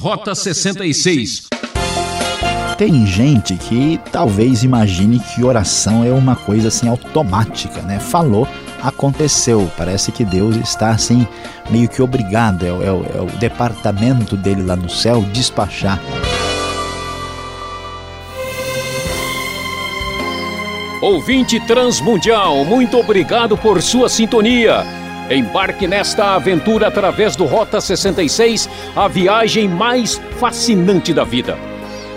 Rota 66 tem gente que talvez imagine que oração é uma coisa assim automática, né? Falou, aconteceu. Parece que Deus está assim meio que obrigado, é, é, é o departamento dele lá no céu despachar. Ouvinte Transmundial, muito obrigado por sua sintonia. Embarque nesta aventura através do Rota 66, a viagem mais fascinante da vida.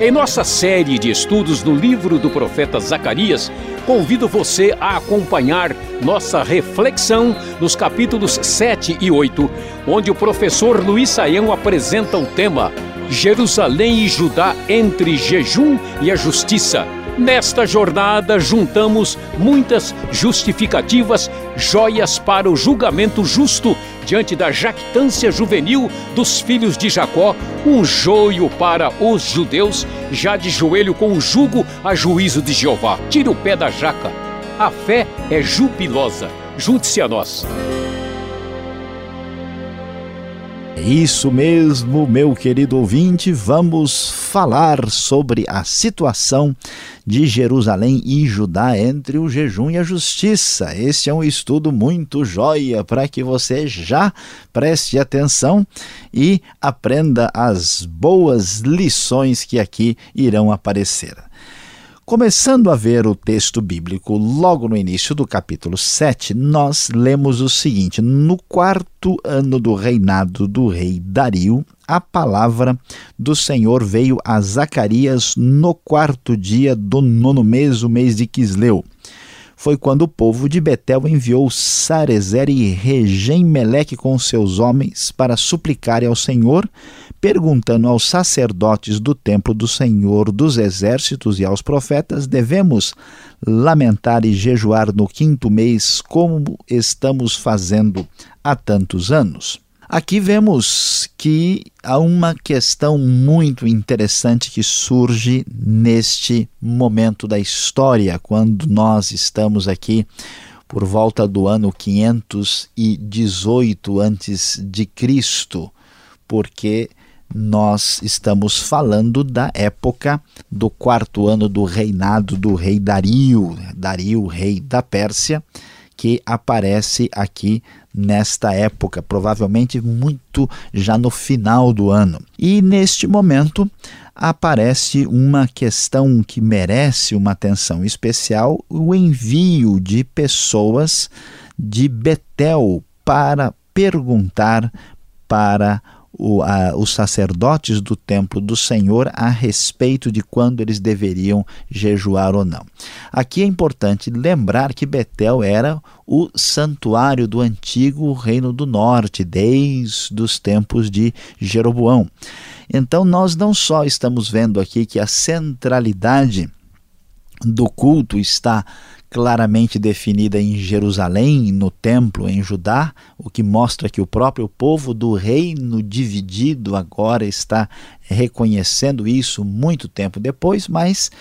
Em nossa série de estudos no livro do profeta Zacarias, convido você a acompanhar nossa reflexão nos capítulos 7 e 8, onde o professor Luiz Saião apresenta o tema Jerusalém e Judá entre jejum e a justiça Nesta jornada, juntamos muitas justificativas, joias para o julgamento justo diante da jactância juvenil dos filhos de Jacó, um joio para os judeus, já de joelho com o jugo a juízo de Jeová. Tira o pé da jaca. A fé é jubilosa. Junte-se a nós. Isso mesmo, meu querido ouvinte, vamos falar sobre a situação de Jerusalém e Judá entre o jejum e a justiça. Este é um estudo muito joia para que você já preste atenção e aprenda as boas lições que aqui irão aparecer. Começando a ver o texto bíblico, logo no início do capítulo 7, nós lemos o seguinte: No quarto ano do reinado do rei Dario, a palavra do Senhor veio a Zacarias no quarto dia do nono mês, o mês de Quisleu. Foi quando o povo de Betel enviou Sarezer e Regem-Meleque com seus homens para suplicarem ao Senhor, perguntando aos sacerdotes do templo do Senhor dos exércitos e aos profetas: devemos lamentar e jejuar no quinto mês, como estamos fazendo há tantos anos? Aqui vemos que há uma questão muito interessante que surge neste momento da história, quando nós estamos aqui por volta do ano 518 antes de Cristo, porque nós estamos falando da época do quarto ano do reinado do rei Dario, Dario, rei da Pérsia, que aparece aqui nesta época, provavelmente muito já no final do ano. E neste momento aparece uma questão que merece uma atenção especial: o envio de pessoas de Betel para perguntar para o, a, os sacerdotes do templo do Senhor a respeito de quando eles deveriam jejuar ou não. Aqui é importante lembrar que Betel era o santuário do antigo reino do norte, desde os tempos de Jeroboão. Então, nós não só estamos vendo aqui que a centralidade do culto está claramente definida em Jerusalém, no templo em Judá, o que mostra que o próprio povo do reino dividido agora está reconhecendo isso muito tempo depois, mas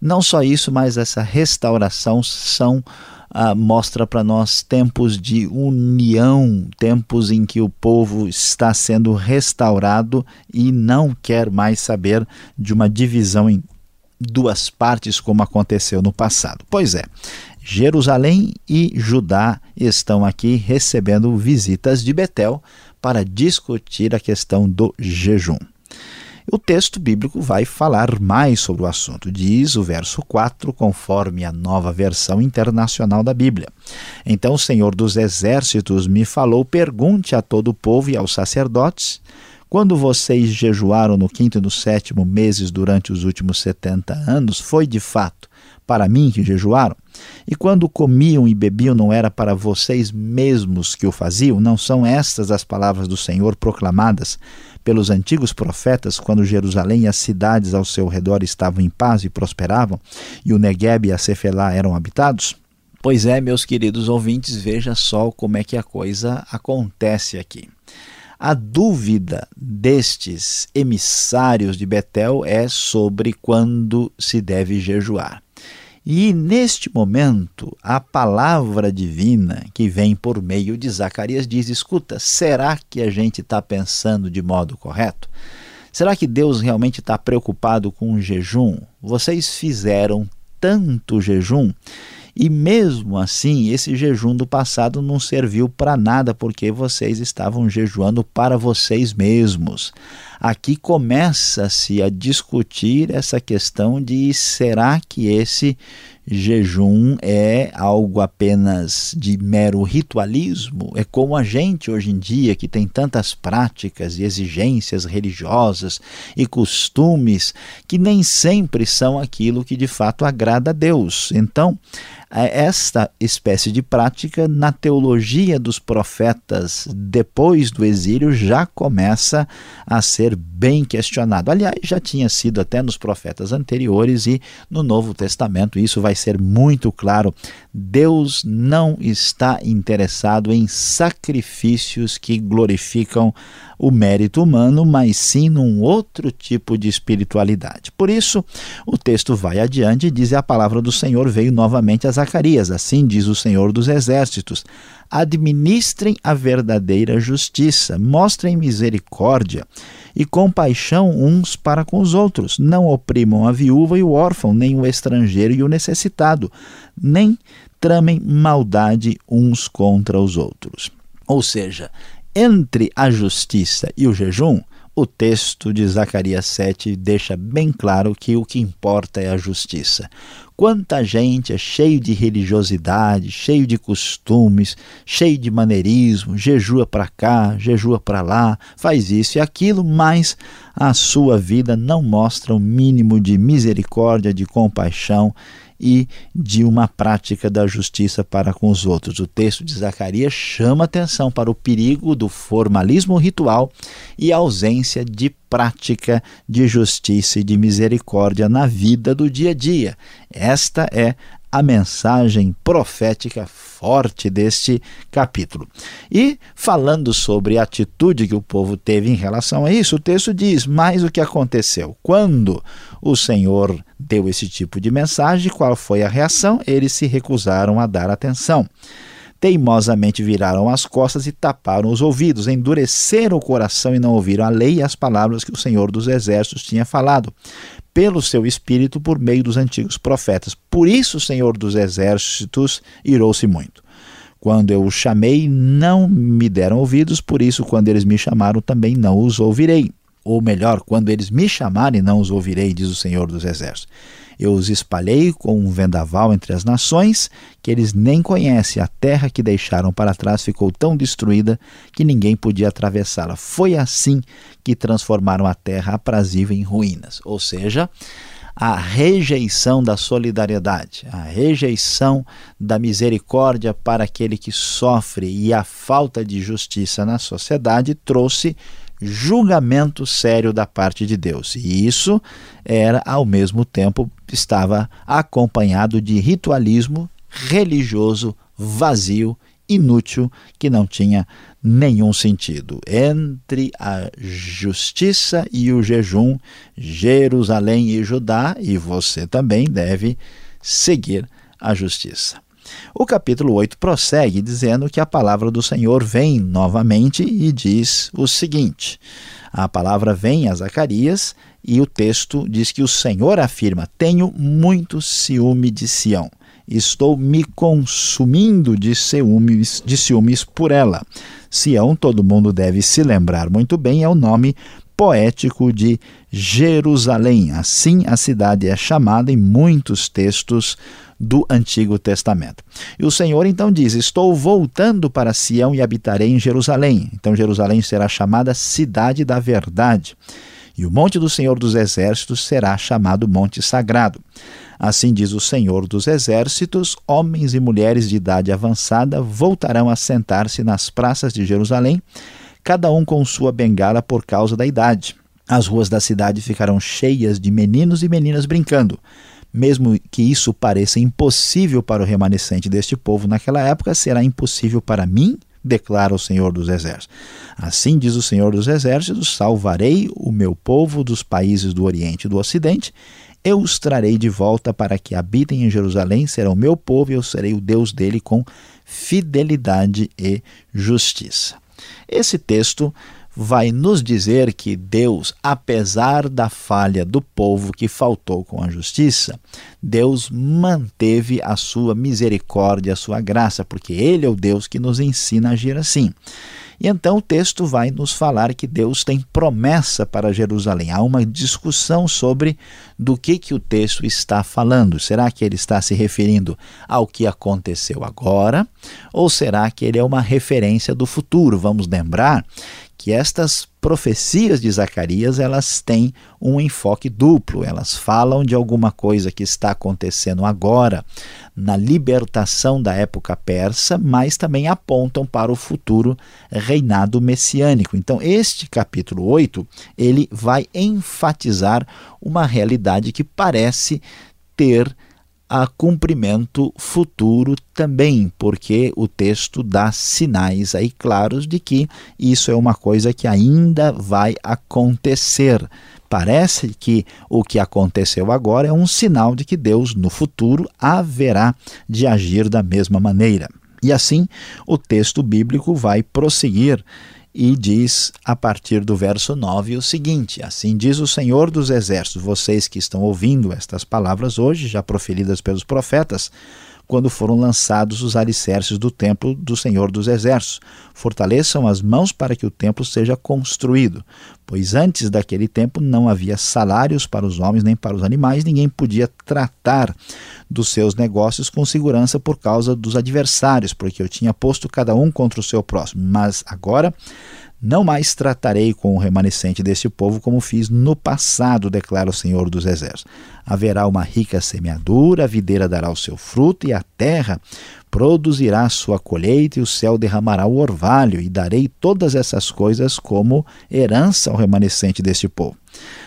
não só isso, mas essa restauração são ah, mostra para nós tempos de união, tempos em que o povo está sendo restaurado e não quer mais saber de uma divisão duas partes, como aconteceu no passado. Pois é, Jerusalém e Judá estão aqui recebendo visitas de Betel para discutir a questão do jejum. O texto bíblico vai falar mais sobre o assunto. Diz o verso 4, conforme a nova versão internacional da Bíblia. Então o Senhor dos Exércitos me falou: pergunte a todo o povo e aos sacerdotes quando vocês jejuaram no quinto e no sétimo meses durante os últimos setenta anos, foi de fato para mim que jejuaram? E quando comiam e bebiam, não era para vocês mesmos que o faziam? Não são estas as palavras do Senhor proclamadas pelos antigos profetas quando Jerusalém e as cidades ao seu redor estavam em paz e prosperavam, e o Negueb e a Cefelá eram habitados? Pois é, meus queridos ouvintes, veja só como é que a coisa acontece aqui. A dúvida destes emissários de Betel é sobre quando se deve jejuar. E neste momento, a palavra divina que vem por meio de Zacarias diz: escuta, será que a gente está pensando de modo correto? Será que Deus realmente está preocupado com o jejum? Vocês fizeram tanto jejum e mesmo assim, esse jejum do passado não serviu para nada, porque vocês estavam jejuando para vocês mesmos. Aqui começa-se a discutir essa questão de será que esse jejum é algo apenas de mero ritualismo? É como a gente hoje em dia, que tem tantas práticas e exigências religiosas e costumes que nem sempre são aquilo que de fato agrada a Deus. Então, é, esta espécie de prática na teologia dos profetas depois do exílio já começa a ser bem questionado. Aliás, já tinha sido até nos profetas anteriores e no Novo Testamento isso vai ser muito claro. Deus não está interessado em sacrifícios que glorificam o mérito humano, mas sim num outro tipo de espiritualidade. Por isso, o texto vai adiante e diz: A palavra do Senhor veio novamente a Zacarias. Assim diz o Senhor dos Exércitos: Administrem a verdadeira justiça, mostrem misericórdia e compaixão uns para com os outros. Não oprimam a viúva e o órfão, nem o estrangeiro e o necessitado, nem tramem maldade uns contra os outros. Ou seja, entre a justiça e o jejum, o texto de Zacarias 7 deixa bem claro que o que importa é a justiça. Quanta gente é cheio de religiosidade, cheio de costumes, cheio de maneirismo, jejua para cá, jejua para lá, faz isso e aquilo, mas a sua vida não mostra o mínimo de misericórdia, de compaixão e de uma prática da justiça para com os outros. O texto de Zacarias chama atenção para o perigo do formalismo ritual e a ausência de prática de justiça e de misericórdia na vida do dia a dia. Esta é a mensagem profética forte deste capítulo. E falando sobre a atitude que o povo teve em relação a isso, o texto diz: Mas o que aconteceu? Quando o Senhor deu esse tipo de mensagem, qual foi a reação? Eles se recusaram a dar atenção teimosamente viraram as costas e taparam os ouvidos, endureceram o coração e não ouviram a lei e as palavras que o Senhor dos Exércitos tinha falado, pelo seu espírito por meio dos antigos profetas. Por isso o Senhor dos Exércitos irou-se muito. Quando eu os chamei, não me deram ouvidos, por isso, quando eles me chamaram, também não os ouvirei. Ou melhor, quando eles me chamarem, não os ouvirei, diz o Senhor dos Exércitos. Eu os espalhei com um vendaval entre as nações que eles nem conhecem. A terra que deixaram para trás ficou tão destruída que ninguém podia atravessá-la. Foi assim que transformaram a terra aprazível em ruínas. Ou seja, a rejeição da solidariedade, a rejeição da misericórdia para aquele que sofre e a falta de justiça na sociedade trouxe julgamento sério da parte de Deus. E isso era ao mesmo tempo estava acompanhado de ritualismo religioso vazio, inútil, que não tinha nenhum sentido. Entre a justiça e o jejum, Jerusalém e Judá, e você também deve seguir a justiça. O capítulo 8 prossegue dizendo que a palavra do Senhor vem novamente e diz o seguinte: a palavra vem a Zacarias e o texto diz que o Senhor afirma: Tenho muito ciúme de Sião. Estou me consumindo de ciúmes, de ciúmes por ela. Sião, todo mundo deve se lembrar muito bem, é o nome poético de Jerusalém. Assim a cidade é chamada em muitos textos do Antigo Testamento. E o Senhor então diz: Estou voltando para Sião e habitarei em Jerusalém. Então Jerusalém será chamada Cidade da Verdade. E o monte do Senhor dos Exércitos será chamado Monte Sagrado. Assim diz o Senhor dos Exércitos: homens e mulheres de idade avançada voltarão a sentar-se nas praças de Jerusalém, cada um com sua bengala por causa da idade. As ruas da cidade ficarão cheias de meninos e meninas brincando. Mesmo que isso pareça impossível para o remanescente deste povo naquela época, será impossível para mim, declara o Senhor dos Exércitos. Assim diz o Senhor dos Exércitos: salvarei o meu povo dos países do Oriente e do Ocidente. Eu os trarei de volta para que habitem em Jerusalém, serão meu povo e eu serei o Deus dele com fidelidade e justiça. Esse texto vai nos dizer que Deus, apesar da falha do povo que faltou com a justiça, Deus manteve a sua misericórdia, a sua graça, porque Ele é o Deus que nos ensina a agir assim. E então o texto vai nos falar que Deus tem promessa para Jerusalém. Há uma discussão sobre do que, que o texto está falando. Será que ele está se referindo ao que aconteceu agora? Ou será que ele é uma referência do futuro? Vamos lembrar que estas profecias de Zacarias elas têm um enfoque duplo. Elas falam de alguma coisa que está acontecendo agora na libertação da época persa, mas também apontam para o futuro reinado messiânico. Então, este capítulo 8, ele vai enfatizar uma realidade que parece ter a cumprimento futuro também, porque o texto dá sinais aí claros de que isso é uma coisa que ainda vai acontecer. Parece que o que aconteceu agora é um sinal de que Deus no futuro haverá de agir da mesma maneira. E assim, o texto bíblico vai prosseguir e diz a partir do verso 9 o seguinte: Assim diz o Senhor dos Exércitos, vocês que estão ouvindo estas palavras hoje, já proferidas pelos profetas, quando foram lançados os alicerces do templo do Senhor dos Exércitos. Fortaleçam as mãos para que o templo seja construído, pois antes daquele tempo não havia salários para os homens nem para os animais, ninguém podia tratar dos seus negócios com segurança por causa dos adversários, porque eu tinha posto cada um contra o seu próximo. Mas agora não mais tratarei com o remanescente deste povo como fiz no passado, declara o Senhor dos Exércitos. Haverá uma rica semeadura, a videira dará o seu fruto, e a terra produzirá sua colheita, e o céu derramará o orvalho, e darei todas essas coisas como herança ao remanescente deste povo.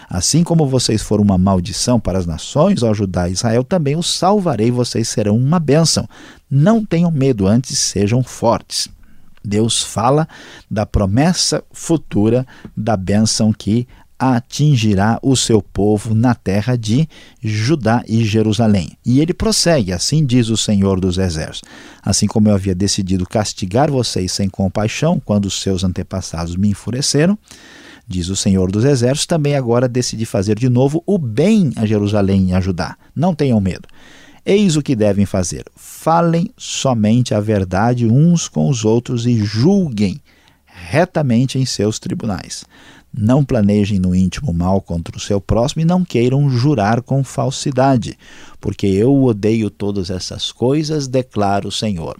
Assim como vocês foram uma maldição para as nações, ao Judá e Israel, também os salvarei, vocês serão uma bênção. Não tenham medo, antes sejam fortes. Deus fala da promessa futura da bênção que atingirá o seu povo na terra de Judá e Jerusalém. E ele prossegue: Assim diz o Senhor dos Exércitos: Assim como eu havia decidido castigar vocês sem compaixão quando os seus antepassados me enfureceram, diz o Senhor dos Exércitos, também agora decidi fazer de novo o bem a Jerusalém e a Judá. Não tenham medo. Eis o que devem fazer: falem somente a verdade uns com os outros e julguem retamente em seus tribunais. Não planejem no íntimo mal contra o seu próximo e não queiram jurar com falsidade, porque eu odeio todas essas coisas, declara o Senhor.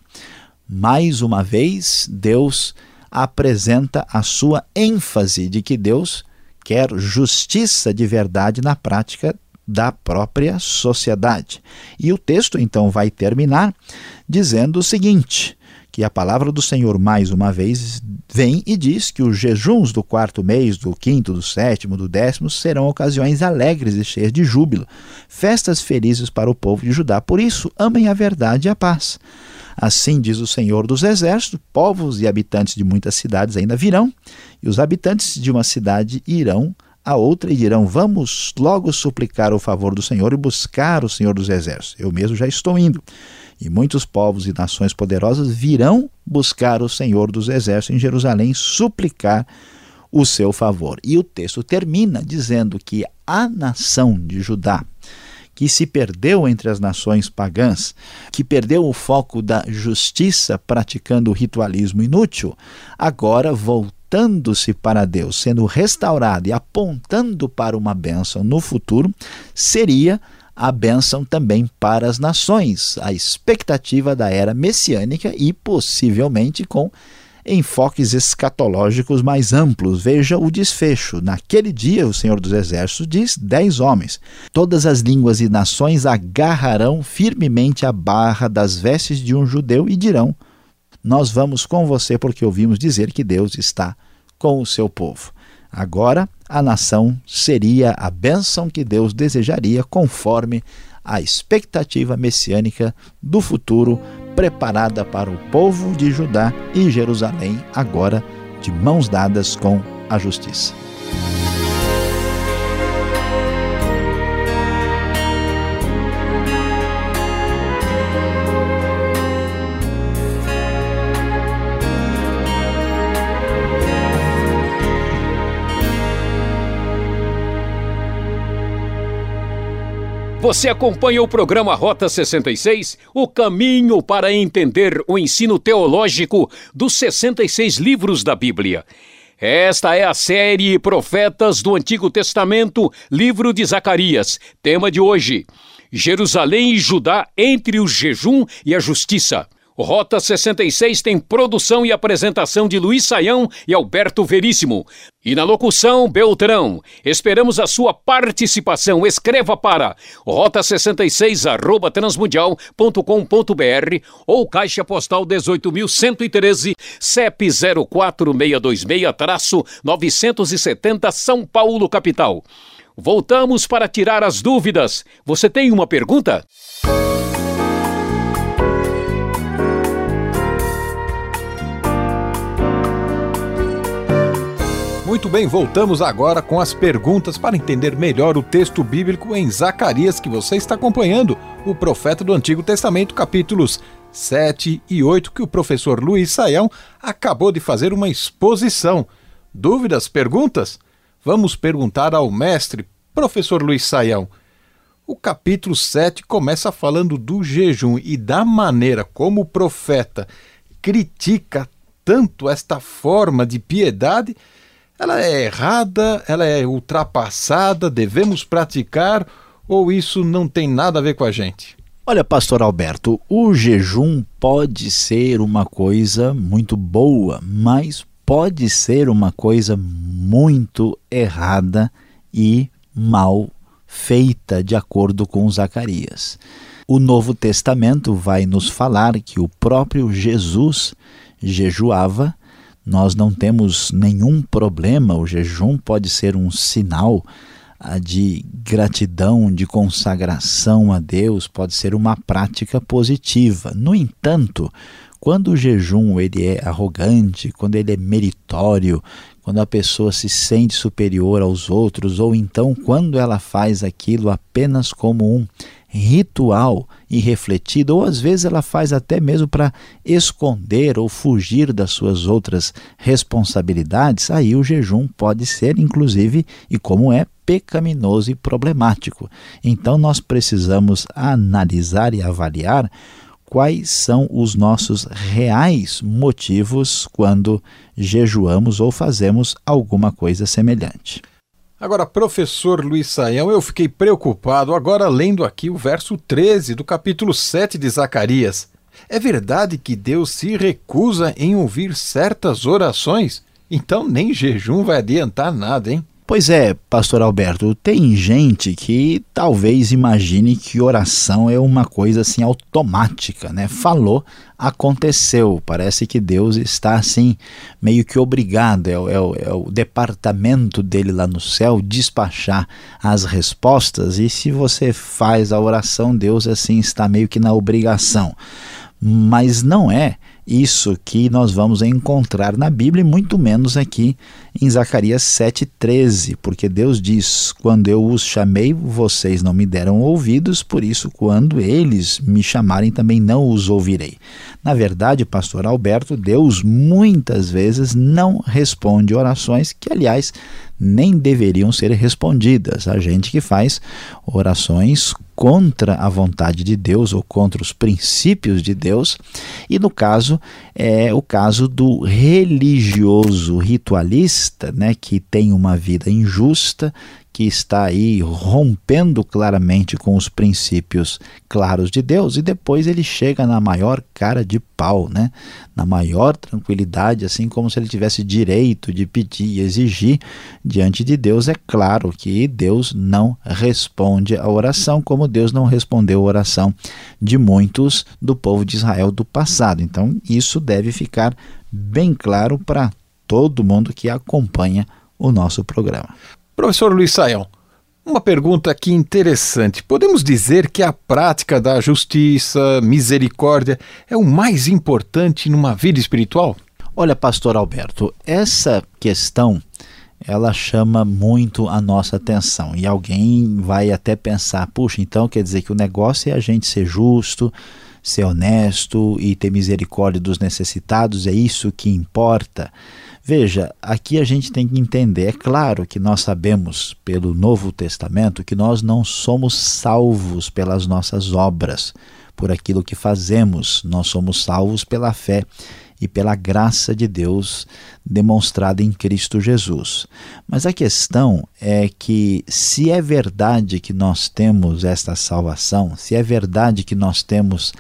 Mais uma vez, Deus apresenta a sua ênfase de que Deus quer justiça de verdade na prática da própria sociedade. E o texto então vai terminar dizendo o seguinte: que a palavra do Senhor mais uma vez vem e diz que os jejuns do quarto mês, do quinto, do sétimo, do décimo serão ocasiões alegres e cheias de júbilo, festas felizes para o povo de Judá. Por isso, amem a verdade e a paz. Assim diz o Senhor dos Exércitos: povos e habitantes de muitas cidades ainda virão, e os habitantes de uma cidade irão a outra e dirão: Vamos logo suplicar o favor do Senhor e buscar o Senhor dos Exércitos. Eu mesmo já estou indo. E muitos povos e nações poderosas virão buscar o Senhor dos Exércitos em Jerusalém, suplicar o seu favor. E o texto termina dizendo que a nação de Judá, que se perdeu entre as nações pagãs, que perdeu o foco da justiça praticando o ritualismo inútil, agora voltou voltando-se para Deus, sendo restaurado e apontando para uma bênção no futuro, seria a bênção também para as nações, a expectativa da era messiânica e possivelmente com enfoques escatológicos mais amplos. Veja o desfecho. Naquele dia, o Senhor dos Exércitos diz: dez homens. Todas as línguas e nações agarrarão firmemente a barra das vestes de um judeu e dirão: nós vamos com você porque ouvimos dizer que Deus está com o seu povo. Agora, a nação seria a bênção que Deus desejaria conforme a expectativa messiânica do futuro preparada para o povo de Judá e Jerusalém, agora de mãos dadas com a justiça. Você acompanha o programa Rota 66, o caminho para entender o ensino teológico dos 66 livros da Bíblia. Esta é a série Profetas do Antigo Testamento, livro de Zacarias. Tema de hoje: Jerusalém e Judá entre o jejum e a justiça. Rota 66 tem produção e apresentação de Luiz Saião e Alberto Veríssimo. E na locução, Beltrão. Esperamos a sua participação. Escreva para rota66 arroba transmundial.com.br ou caixa postal 18.113 CEP 04626-970 São Paulo, capital. Voltamos para tirar as dúvidas. Você tem uma pergunta? Muito bem, voltamos agora com as perguntas para entender melhor o texto bíblico em Zacarias que você está acompanhando, o profeta do Antigo Testamento, capítulos 7 e 8, que o professor Luiz Saião acabou de fazer uma exposição. Dúvidas, perguntas? Vamos perguntar ao mestre, professor Luiz Saião. O capítulo 7 começa falando do jejum e da maneira como o profeta critica tanto esta forma de piedade ela é errada, ela é ultrapassada, devemos praticar ou isso não tem nada a ver com a gente? Olha, pastor Alberto, o jejum pode ser uma coisa muito boa, mas pode ser uma coisa muito errada e mal feita, de acordo com Zacarias. O Novo Testamento vai nos falar que o próprio Jesus jejuava nós não temos nenhum problema, o jejum pode ser um sinal ah, de gratidão, de consagração a Deus, pode ser uma prática positiva. No entanto, quando o jejum ele é arrogante, quando ele é meritório, quando a pessoa se sente superior aos outros, ou então quando ela faz aquilo apenas como um ritual irrefletido, ou às vezes ela faz até mesmo para esconder ou fugir das suas outras responsabilidades, aí o jejum pode ser, inclusive, e como é, pecaminoso e problemático. Então nós precisamos analisar e avaliar quais são os nossos reais motivos quando jejuamos ou fazemos alguma coisa semelhante. Agora, professor Luiz Saião, eu fiquei preocupado agora lendo aqui o verso 13 do capítulo 7 de Zacarias. É verdade que Deus se recusa em ouvir certas orações? Então nem jejum vai adiantar nada, hein? Pois é, pastor Alberto, tem gente que talvez imagine que oração é uma coisa assim automática, né? Falou, aconteceu. Parece que Deus está assim, meio que obrigado, é, é, é o departamento dele lá no céu despachar as respostas, e se você faz a oração, Deus assim está meio que na obrigação. Mas não é isso que nós vamos encontrar na Bíblia, e muito menos aqui em Zacarias 7,13, porque Deus diz: Quando eu os chamei, vocês não me deram ouvidos, por isso, quando eles me chamarem, também não os ouvirei. Na verdade, pastor Alberto, Deus muitas vezes não responde orações que, aliás, nem deveriam ser respondidas. A gente que faz orações contra a vontade de Deus ou contra os princípios de Deus. E no caso é o caso do religioso ritualista, né, que tem uma vida injusta, que está aí rompendo claramente com os princípios claros de Deus e depois ele chega na maior cara de pau, né? Na maior tranquilidade, assim como se ele tivesse direito de pedir e exigir diante de Deus. É claro que Deus não responde a oração, como Deus não respondeu a oração de muitos do povo de Israel do passado. Então, isso deve ficar bem claro para todo mundo que acompanha o nosso programa. Professor Luiz Saião, uma pergunta aqui interessante. Podemos dizer que a prática da justiça, misericórdia, é o mais importante numa vida espiritual? Olha, pastor Alberto, essa questão ela chama muito a nossa atenção e alguém vai até pensar, puxa, então quer dizer que o negócio é a gente ser justo, ser honesto e ter misericórdia dos necessitados, é isso que importa. Veja, aqui a gente tem que entender, é claro que nós sabemos pelo Novo Testamento que nós não somos salvos pelas nossas obras, por aquilo que fazemos, nós somos salvos pela fé e pela graça de Deus demonstrada em Cristo Jesus. Mas a questão é que, se é verdade que nós temos esta salvação, se é verdade que nós temos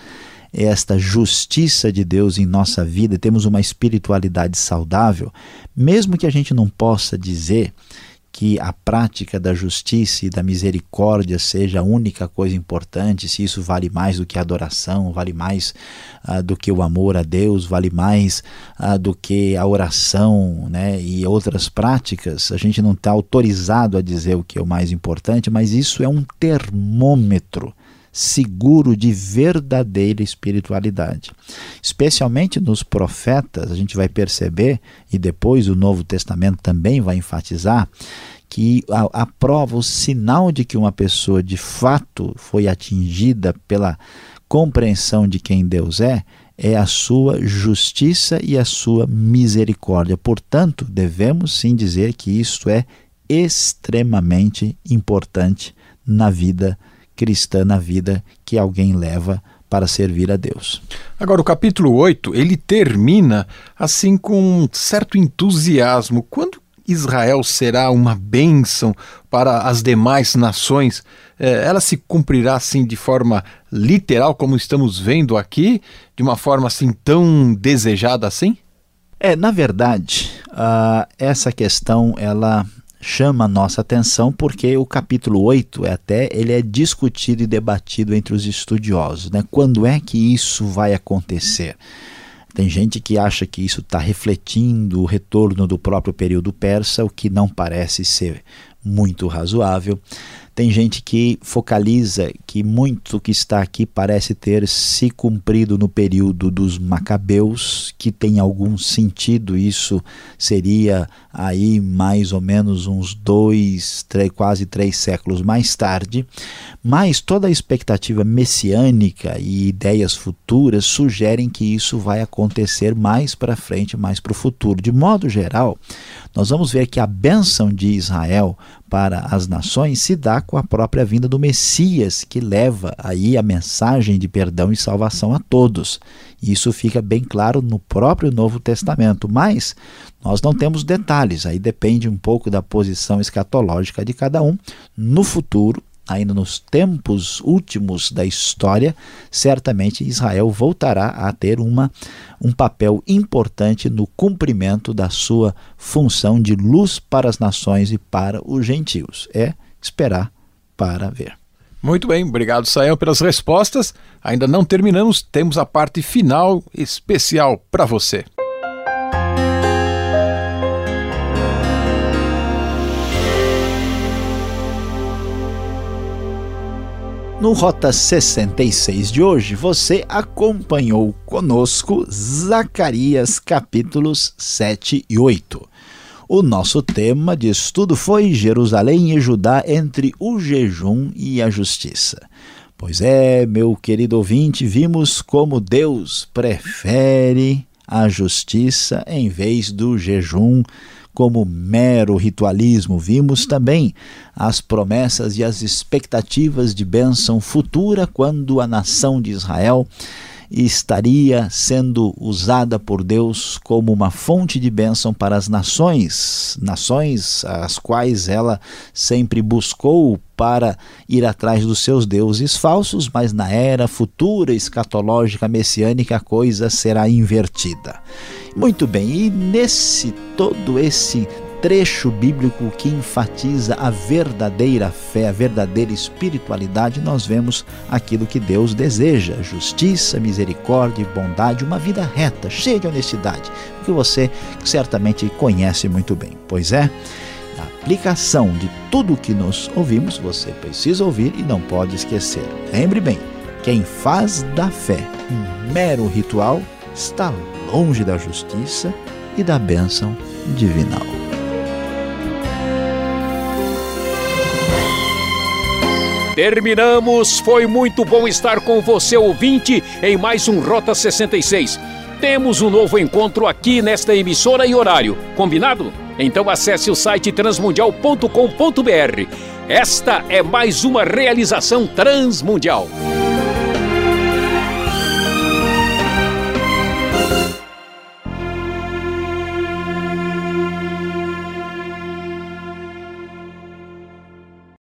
esta justiça de Deus em nossa vida, temos uma espiritualidade saudável, mesmo que a gente não possa dizer que a prática da justiça e da misericórdia seja a única coisa importante, se isso vale mais do que a adoração, vale mais uh, do que o amor a Deus, vale mais uh, do que a oração né, e outras práticas, a gente não está autorizado a dizer o que é o mais importante, mas isso é um termômetro seguro de verdadeira espiritualidade. Especialmente nos profetas, a gente vai perceber, e depois o Novo Testamento também vai enfatizar, que a, a prova, o sinal de que uma pessoa de fato foi atingida pela compreensão de quem Deus é, é a sua justiça e a sua misericórdia. Portanto, devemos sim dizer que isto é extremamente importante na vida na vida que alguém leva para servir a Deus. Agora, o capítulo 8, ele termina assim com um certo entusiasmo. Quando Israel será uma bênção para as demais nações, é, ela se cumprirá assim de forma literal, como estamos vendo aqui, de uma forma assim tão desejada assim? É, na verdade, uh, essa questão ela chama a nossa atenção porque o capítulo 8 é até ele é discutido e debatido entre os estudiosos, né? Quando é que isso vai acontecer? Tem gente que acha que isso está refletindo o retorno do próprio período persa, o que não parece ser muito razoável. Tem gente que focaliza que muito que está aqui parece ter se cumprido no período dos Macabeus, que tem algum sentido. Isso seria aí mais ou menos uns dois, três, quase três séculos mais tarde. Mas toda a expectativa messiânica e ideias futuras sugerem que isso vai acontecer mais para frente, mais para o futuro. De modo geral, nós vamos ver que a bênção de Israel para as nações se dá com a própria vinda do Messias, que leva aí a mensagem de perdão e salvação a todos. Isso fica bem claro no próprio Novo Testamento, mas nós não temos detalhes, aí depende um pouco da posição escatológica de cada um. No futuro, ainda nos tempos últimos da história, certamente Israel voltará a ter uma, um papel importante no cumprimento da sua função de luz para as nações e para os gentios. É esperar para ver. Muito bem, obrigado, Sael, pelas respostas. Ainda não terminamos, temos a parte final especial para você. No Rota 66 de hoje, você acompanhou conosco Zacarias capítulos 7 e 8. O nosso tema de estudo foi Jerusalém e Judá entre o jejum e a justiça. Pois é, meu querido ouvinte, vimos como Deus prefere a justiça em vez do jejum como mero ritualismo. Vimos também as promessas e as expectativas de bênção futura quando a nação de Israel estaria sendo usada por Deus como uma fonte de bênção para as nações, nações as quais ela sempre buscou para ir atrás dos seus deuses falsos, mas na era futura escatológica messiânica a coisa será invertida. Muito bem, e nesse todo esse trecho bíblico que enfatiza a verdadeira fé, a verdadeira espiritualidade, nós vemos aquilo que Deus deseja: justiça, misericórdia e bondade, uma vida reta, cheia de honestidade, que você certamente conhece muito bem. Pois é, a aplicação de tudo o que nós ouvimos, você precisa ouvir e não pode esquecer. Lembre bem, quem faz da fé um mero ritual está longe da justiça e da bênção divinal. Terminamos. Foi muito bom estar com você, ouvinte, em mais um Rota 66. temos um novo encontro aqui nesta emissora e horário. Combinado? Então acesse o site transmundial.com.br. Esta é mais uma realização transmundial.